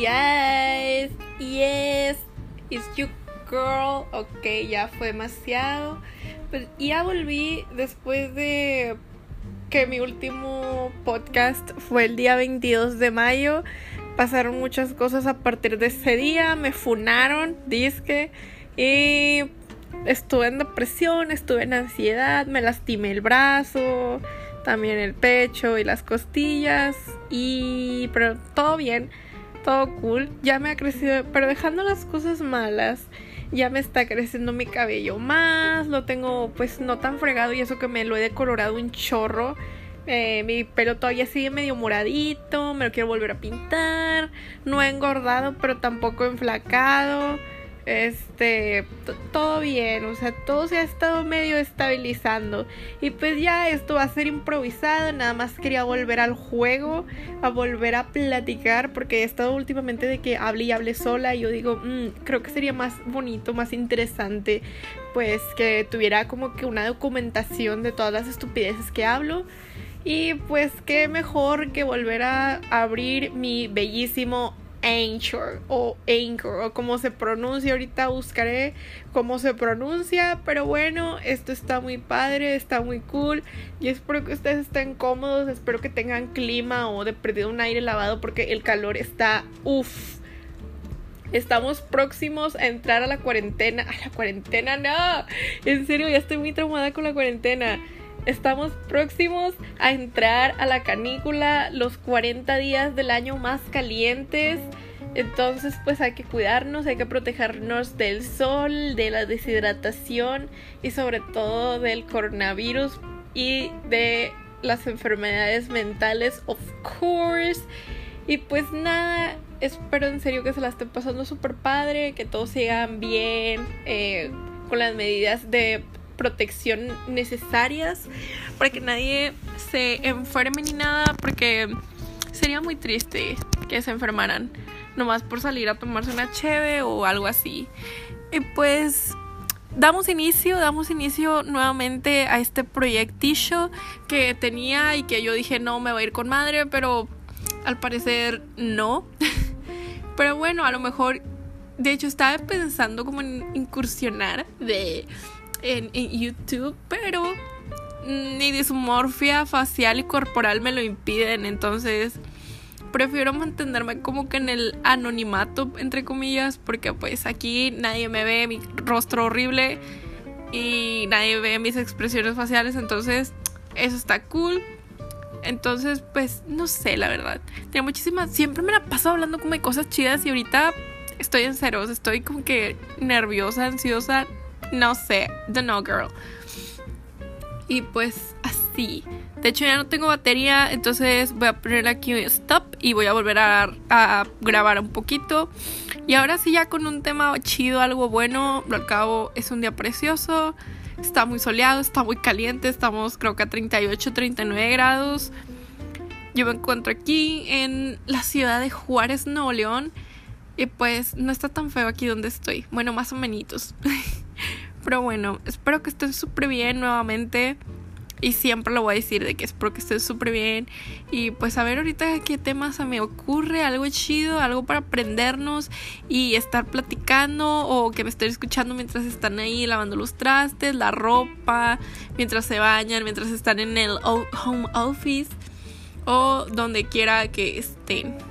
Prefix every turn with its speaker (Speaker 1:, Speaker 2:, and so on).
Speaker 1: Yes, yes, it's you girl. Ok, ya fue demasiado. Pues ya volví después de que mi último podcast fue el día 22 de mayo. Pasaron muchas cosas a partir de ese día. Me funaron, disque. Y estuve en depresión, estuve en ansiedad, me lastimé el brazo, también el pecho y las costillas. Y. Pero todo bien, todo cool. Ya me ha crecido, pero dejando las cosas malas. Ya me está creciendo mi cabello más, lo tengo pues no tan fregado y eso que me lo he decolorado un chorro. Eh, mi pelo todavía sigue medio moradito, me lo quiero volver a pintar. No he engordado, pero tampoco enflacado. Este, todo bien, o sea, todo se ha estado medio estabilizando. Y pues ya esto va a ser improvisado, nada más quería volver al juego, a volver a platicar, porque he estado últimamente de que hable y hable sola. Y yo digo, mm, creo que sería más bonito, más interesante, pues que tuviera como que una documentación de todas las estupideces que hablo. Y pues qué mejor que volver a abrir mi bellísimo Anchor o Anchor o como se pronuncia. Ahorita buscaré cómo se pronuncia. Pero bueno, esto está muy padre, está muy cool. Y espero que ustedes estén cómodos. Espero que tengan clima o de perdido un aire lavado porque el calor está uff. Estamos próximos a entrar a la cuarentena. A la cuarentena, no. En serio, ya estoy muy traumada con la cuarentena. Estamos próximos a entrar a la canícula, los 40 días del año más calientes. Entonces, pues hay que cuidarnos, hay que protegernos del sol, de la deshidratación y sobre todo del coronavirus y de las enfermedades mentales, of course. Y pues nada, espero en serio que se la estén pasando súper padre, que todos sigan bien, eh, con las medidas de protección necesarias para que nadie se enferme ni nada, porque sería muy triste que se enfermaran nomás por salir a tomarse una cheve o algo así. Y pues damos inicio, damos inicio nuevamente a este proyectillo que tenía y que yo dije no me voy a ir con madre, pero al parecer no. pero bueno, a lo mejor, de hecho estaba pensando como en incursionar de en, YouTube, pero ni dismorfia facial y corporal me lo impiden, entonces prefiero mantenerme como que en el anonimato, entre comillas, porque pues aquí nadie me ve mi rostro horrible y nadie ve mis expresiones faciales, entonces eso está cool. Entonces, pues no sé, la verdad. Tenía muchísimas, siempre me la paso hablando como de cosas chidas y ahorita estoy en estoy como que nerviosa, ansiosa, no sé, the no girl. Y pues así. De hecho ya no tengo batería, entonces voy a poner aquí un stop y voy a volver a, grabar un poquito. Y ahora sí ya con un tema chido, algo bueno. Lo acabo, es un día precioso. Está muy soleado, está muy caliente. Estamos creo que a 38, 39 grados. Yo me encuentro aquí en la ciudad de Juárez, Nuevo León. Y pues no está tan feo aquí donde estoy. Bueno, más o menos. Pero bueno, espero que estén súper bien nuevamente. Y siempre lo voy a decir de que espero que estén súper bien. Y pues a ver ahorita qué temas se me ocurre. Algo chido, algo para aprendernos y estar platicando. O que me estén escuchando mientras están ahí lavando los trastes, la ropa, mientras se bañan, mientras están en el home office. O donde quiera que estén.